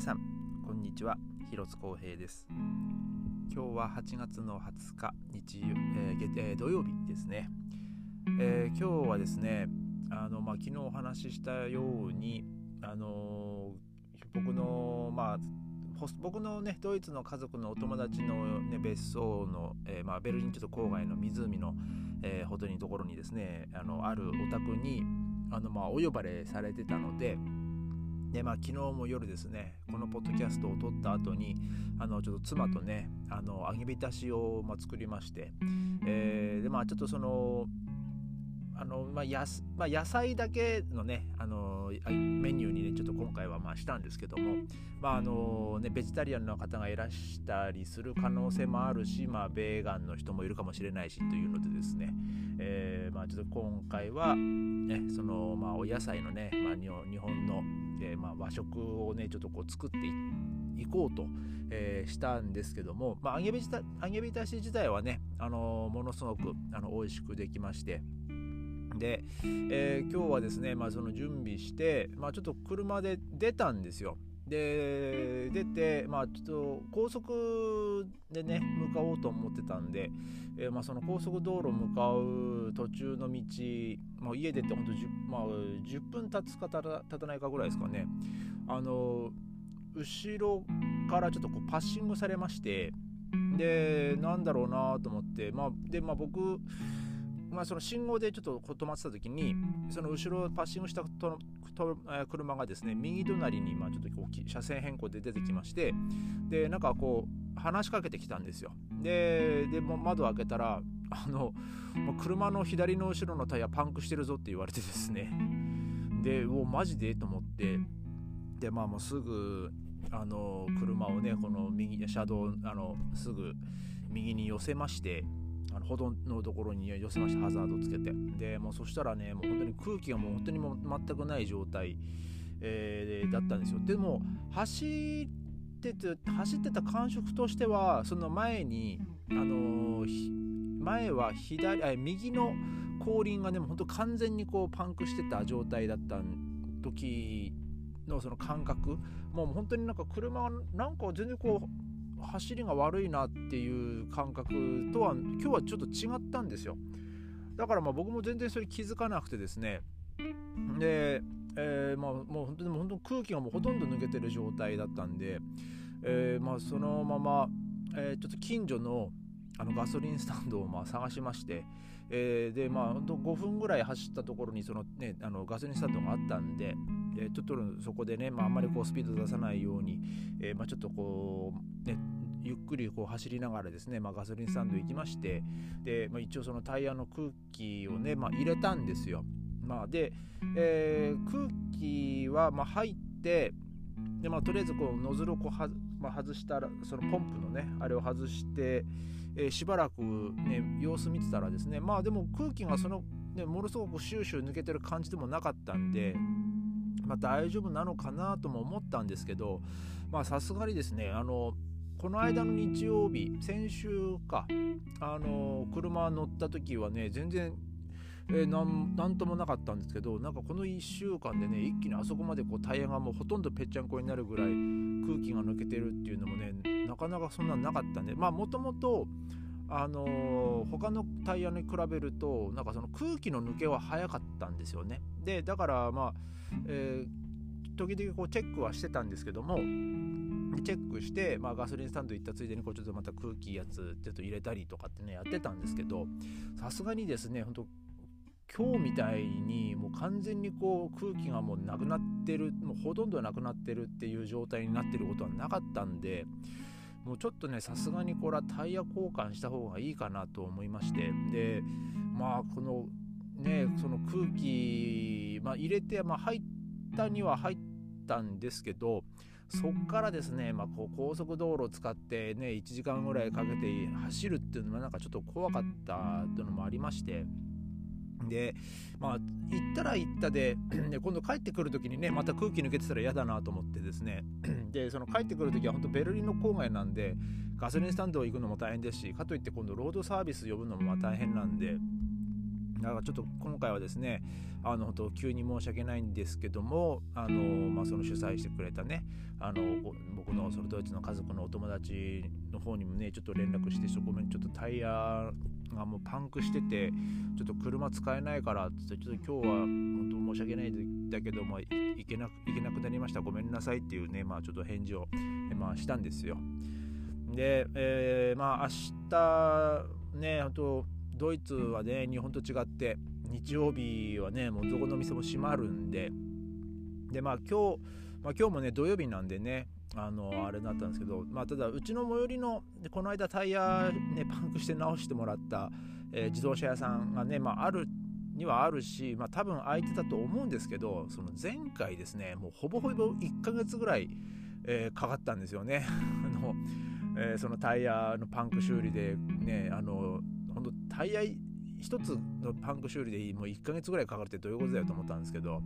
皆さんこんにちは。広津光平です。今日は8月の20日日、えーえー土曜日ですね、えー今日はですねあの、まあ、昨日お話ししたようにあのー僕のまあ僕のねドイツの家族のお友達の、ね、別荘の、えーまあ、ベルリンちょっと郊外の湖の、えーほどにところにですねあのあるお宅にあの、まあ、お呼ばれされてたのででまあ、昨日も夜ですねこのポッドキャストを撮った後にあのちょっと妻とねあの揚げ浸しを、まあ、作りまして、えーでまあちょっとそのあの、まあやすまあ、野菜だけのねあのメニューにねちょっと今回はまあしたんですけども、まああのね、ベジタリアンの方がいらしたりする可能性もあるし、まあ、ベーガンの人もいるかもしれないしというのでですね、えーまあ、ちょっと今回は、ねそのまあ、お野菜のね、まあ、日本日本の、えーまあ、和食をねちょっとこう作っていこうと、えーしたんですけども、まあ、揚げ浸揚げ浸し自体はね、あのものすごくあの美味しくできましてで、えー今日はですね、まあ、その準備して、まあ、ちょっと車で出たんですよ。で出て、まあ、ちょっと高速でね向かおうと思ってたんで、えーまあ、その高速道路向かう途中の道、もう家出てほんと 10,、まあ、10分経つか経たないかぐらいですかね。あの後ろからちょっとこうパッシングされましてでなんだろうなと思って、まあでまあ、僕まあ、その信号でちょっと止まってた時にその後ろをパッシングしたととえー車がですね右隣にまあちょっとこうき車線変更で出てきましてでなんかこう話しかけてきたんですよ。ででもう窓を開けたらあの車の左の後ろのタイヤパンクしてるぞって言われてですね。でおマジで？と思って。でまあもうすぐあの車をねこの右車道あのすぐ右に寄せましてあの歩道のところに寄せましたハザードつけて。でもうそしたらねもう本当に空気がもう本当にもう全くない状態、えーだったんですよ。でも走ってて走ってた感触としてはその前にあのー前は左あ右の後輪がねもう本当完全にこうパンクしてた状態だった時のその感覚。もう本当になんか車なんか全然こう走りが悪いなってていう感覚とは今日はちょっと違ったんですよ。だからまあ僕も全然それ気づかなくてですね。で、えーまあ、もう本当にも本当に空気がもうほとんど抜けてる状態だったんで、えーまあ、そのまま、えーちょっと近所のあのガソリンスタンドをまあ探しまして、えーでまあ本当5分ぐらい走ったところにその、ね、あのガソリンスタンドがあったんで、えーちょっとそこでね、まあ、あんまりこうスピード出さないように、えーまあ、ちょっとこう、ね、ゆっくりこう走りながらですね、まあ、ガソリンスタンド行きましてで、まあ、一応そのタイヤの空気をね、まあ、入れたんですよ。まあ、で、えー空気はまあ入ってで、まあ、とりあえずこうノズルをこうは、まあ、外したらそのポンプのねあれを外して、えーしばらく、ね、様子見てたらですねまあでも空気がその、ね、ものすごくシューシュー抜けてる感じでもなかったんで、まあ、大丈夫なのかなとも思ったんですけどまあさすがにですねあのこの間の日曜日先週かあの車乗った時はね全然えなんともなかったんですけどなんかこの1週間でね一気にあそこまでこうタイヤがもうほとんどぺっちゃんこになるぐらい空気が抜けてるっていうのもねなかなかそんななかったんでまあもともとあのー他のタイヤに比べるとなんかその空気の抜けは早かったんですよね。でだからまあ、えー時々こうチェックはしてたんですけどもチェックして、まあ、ガソリンスタンド行ったついでにこうちょっとまた空気やつちょっと入れたりとかってねやってたんですけどさすがにですね本当今日みたいにもう完全にこう空気がもうなくなってるもうほとんどなくなってるっていう状態になってることはなかったんでもうちょっとねさすがにこれはタイヤ交換した方がいいかなと思いましてでまあこのねその空気、まあ、入れて、まあ、入ったには入ったんですけどそっからですね、まあ、こう高速道路を使ってね1時間ぐらいかけて走るっていうのはなんかちょっと怖かったっていうのもありましてでまあ行ったら行ったで で今度帰ってくる時にねまた空気抜けてたら嫌だなと思ってですね でその帰ってくる時は本当ベルリンの郊外なんでガソリンスタンド行くのも大変ですしかといって今度ロードサービス呼ぶのもまあ大変なんでだからちょっと今回はですねあの本当急に申し訳ないんですけどもあの、まあ、その主催してくれたねあの僕のそのドイツの家族のお友達の方にもねちょっと連絡してそこにちょっとタイヤがもうパンクしててちょっと車使えないからってちょっと今日は本当申し訳ないだけども行けなく行けなくなりました。ごめんなさいっていうねまあちょっと返事を、まあ、したんですよ。で、えー、まあ明日ね本当ドイツはね日本と違って日曜日はねもうどこの店も閉まるんで。でまあ今日、まあ、今日もね土曜日なんでねあのあれだったんですけど、まあ、ただうちの最寄りのこの間タイヤ、ね、パンクして直してもらった、えー、自動車屋さんがね、まあ、あるにはあるし、まあ、多分空いてたと思うんですけどその前回ですねもうほぼほぼ1ヶ月ぐらい、えー、かかったんですよね。あの、えー、そのタイヤのパンク修理でねあの1つのパンク修理でもう1ヶ月ぐらいかかるってどういうことだよと思ったんですけど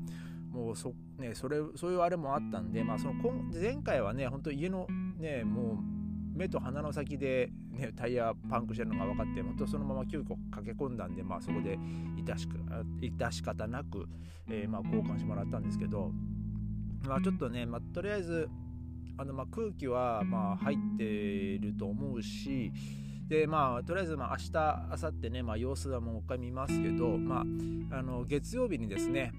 もうそ,、ね、それそういうあれもあったんで、まあ、その前回はね本当家のねもう目と鼻の先で、ね、タイヤパンクしてるのが分かって本当そのまま急遽駆け込んだんで、まあ、そこで致しし方なく、えー、まあ交換してもらったんですけど、まあ、ちょっとね、まあ、とりあえずあのまあ空気はまあ入ってると思うしでまあとりあえずまあ明日明後日ね、まあ、様子はもう一回見ますけど、まあ、あの月曜日にですね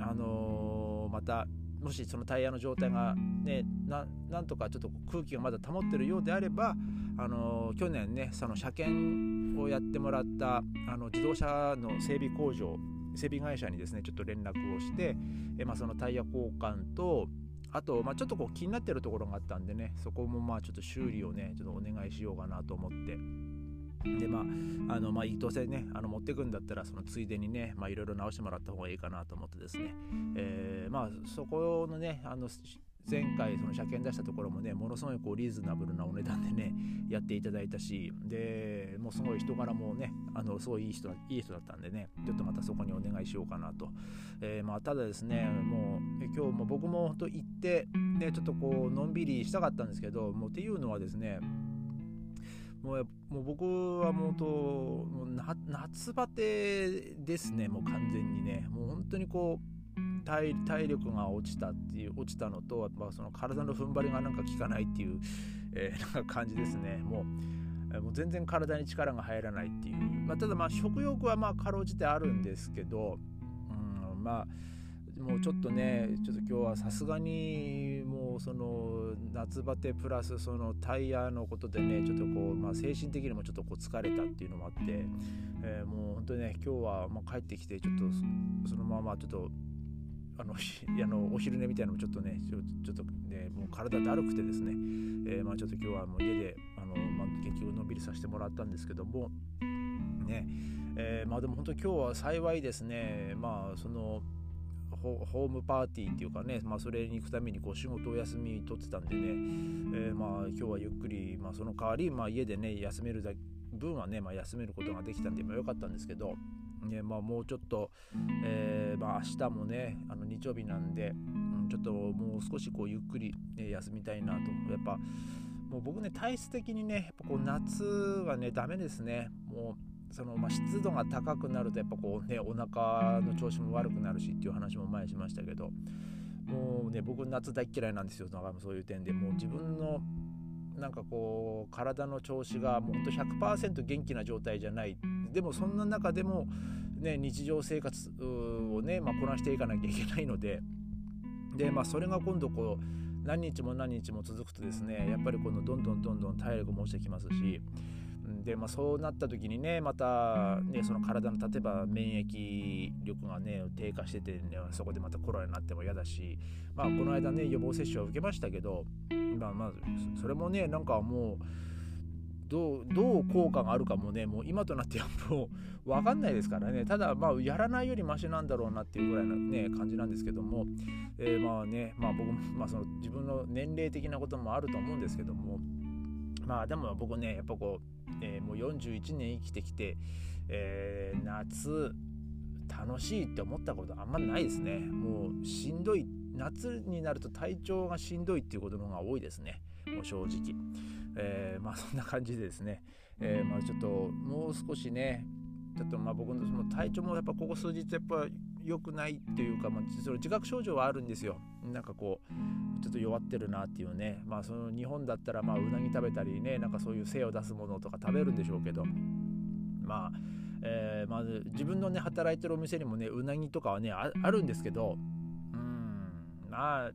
あのー、またもしそのタイヤの状態がねなんとかちょっと空気がまだ保ってるようであれば、あのー、去年ねその車検をやってもらったあの自動車の整備工場整備会社にですねちょっと連絡をして、えまあ、そのタイヤ交換とあと、まあ、ちょっとこう気になってるところがあったんでねそこもまあちょっと修理をねちょっとお願いしようかなと思って。でまああのまあどうせねあの持ってくんだったらそのついでにねまあいろいろ直してもらった方がいいかなと思ってですね、えー、まあそこのねあの前回その車検出したところもねものすごいこうリーズナブルなお値段でねやっていただいたしでもうすごい人柄もねあのすごいいい人いい人だったんでねちょっとまたそこにお願いしようかなと、えー、まあただですねもう今日も僕も本当行ってねちょっとこうのんびりしたかったんですけどもうっていうのはですねもうもう僕はもうともう夏バテですねもう完全にね。もう本当にこう体力が落ちたっていう落ちたのとやっぱその体の踏ん張りがなんか効かないっていう、えー、なんか感じですね。もうもう全然体に力が入らないっていう、まあ、ただまあ食欲はまあかろうじてあるんですけど、うん、まあもうちょっとねちょっと今日はさすがにもうその夏バテプラスそのタイヤのことでねちょっとこう、まあ、精神的にもちょっとこう疲れたっていうのもあって、えー、もう本当にね今日はまあ帰ってきてちょっとそのままちょっとあのあのお昼寝みたいなのもちょっとねちょちょっとねもう体だるくてですね、えー、まあちょっと今日はもう家であの、まあ、結局のんびりさせてもらったんですけどもね。えー、まあでも本当今日は幸いですね。まあそのホームパーティーっていうかね、まあ、それに行くためにこう仕事お休み取ってたんでね、えー、まあ今日はゆっくり、まあ、その代わり、まあ、家でね休める分はね、まあ、休めることができたんでまあ、よかったんですけど、ねまあ、もうちょっと、えーまあ、明日もねあの日曜日なんで、うん、ちょっともう少しこうゆっくり、ね、休みたいなと。やっぱもう僕ね体質的にねやっぱこう夏はねダメですね。もうその、まあ、湿度が高くなるとやっぱこうねお腹の調子も悪くなるしっていう話も前しましたけどもうね僕夏大嫌いなんですよそういう点で。もう自分のなんかこう体の調子がもうほんと100%元気な状態じゃないでもそんな中でも、ね、日常生活をね、まあ、こなしていかなきゃいけないのでで、まあ、それが今度こう何日も何日も続くとですねやっぱりこのどんどんどんどん体力も落ちてきますしで、まあ、そうなった時にねまたねその体の例えば免疫力がね低下してて、ね、そこでまたコロナになっても嫌だし、まあ、この間ね予防接種は受けましたけど、まあ、まずそれもねなんかもうどうどう効果があるかもねもう今となってはもう分かんないですからね。ただまあやらないよりマシなんだろうなっていうぐらいのね感じなんですけども、えー、まあねまあ僕も、まあ、その自分の年齢的なこともあると思うんですけども。まあでも僕ねやっぱこう、えー、もう41年生きてきて、えー、夏楽しいって思ったことあんまないですね。もうしんどい夏になると体調がしんどいっていうことの方が多いですね。もう正直、えー、まあそんな感じでですね、えー、まあちょっともう少しねちょっとまあ僕のその体調もやっぱここ数日やっぱ良くないっていうか、まあ、その自覚症状はあるんですよ。なんかこうちょっと弱ってるなっていうね。まあその日本だったらまあうなぎ食べたりねなんかそういう精を出すものとか食べるんでしょうけど。まあえー、まず自分のね働いてるお店にもねうなぎとかはねあるんですけど。うんまあ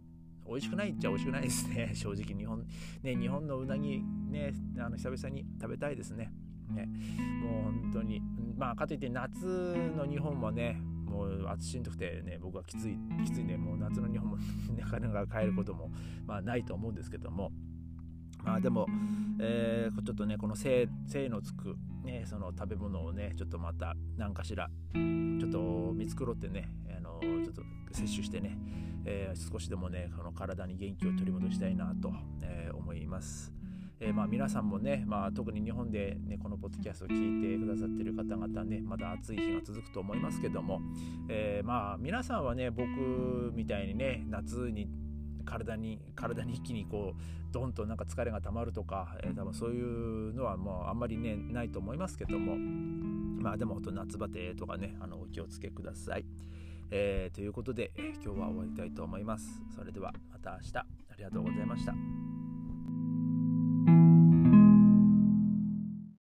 美味しくないっちゃ美味しくないですね。正直日本ね日本のうなぎねあの久々に食べたいですね。ねもう本当に。まあかといって夏の日本はねもう暑しんどくてね僕はきついきついねもう夏の日本もなかなか帰ることもまあないと思うんですけども。まあでも、えー、ちょっとねこの性のつく、ね、その食べ物をねちょっとまた何かしらちょっと見繕ってねあのちょっと摂取してね、えー、少しでもねこの体に元気を取り戻したいなと、えー、思います。えー、まあ、皆さんもね、まあ、特に日本で、ね、このポッドキャストを聞いてくださっている方々ねまだ暑い日が続くと思いますけども、えー、まあ皆さんはね僕みたいにね夏に体に体に一気にこうドンとなんか疲れがたまるとか、えー、多分そういうのはもうあんまりねないと思いますけどもまあでも夏バテとかねあのお気をつけください。えー、ということで、え、今日は終わりたいと思います。それではまた明日ありがとうございました。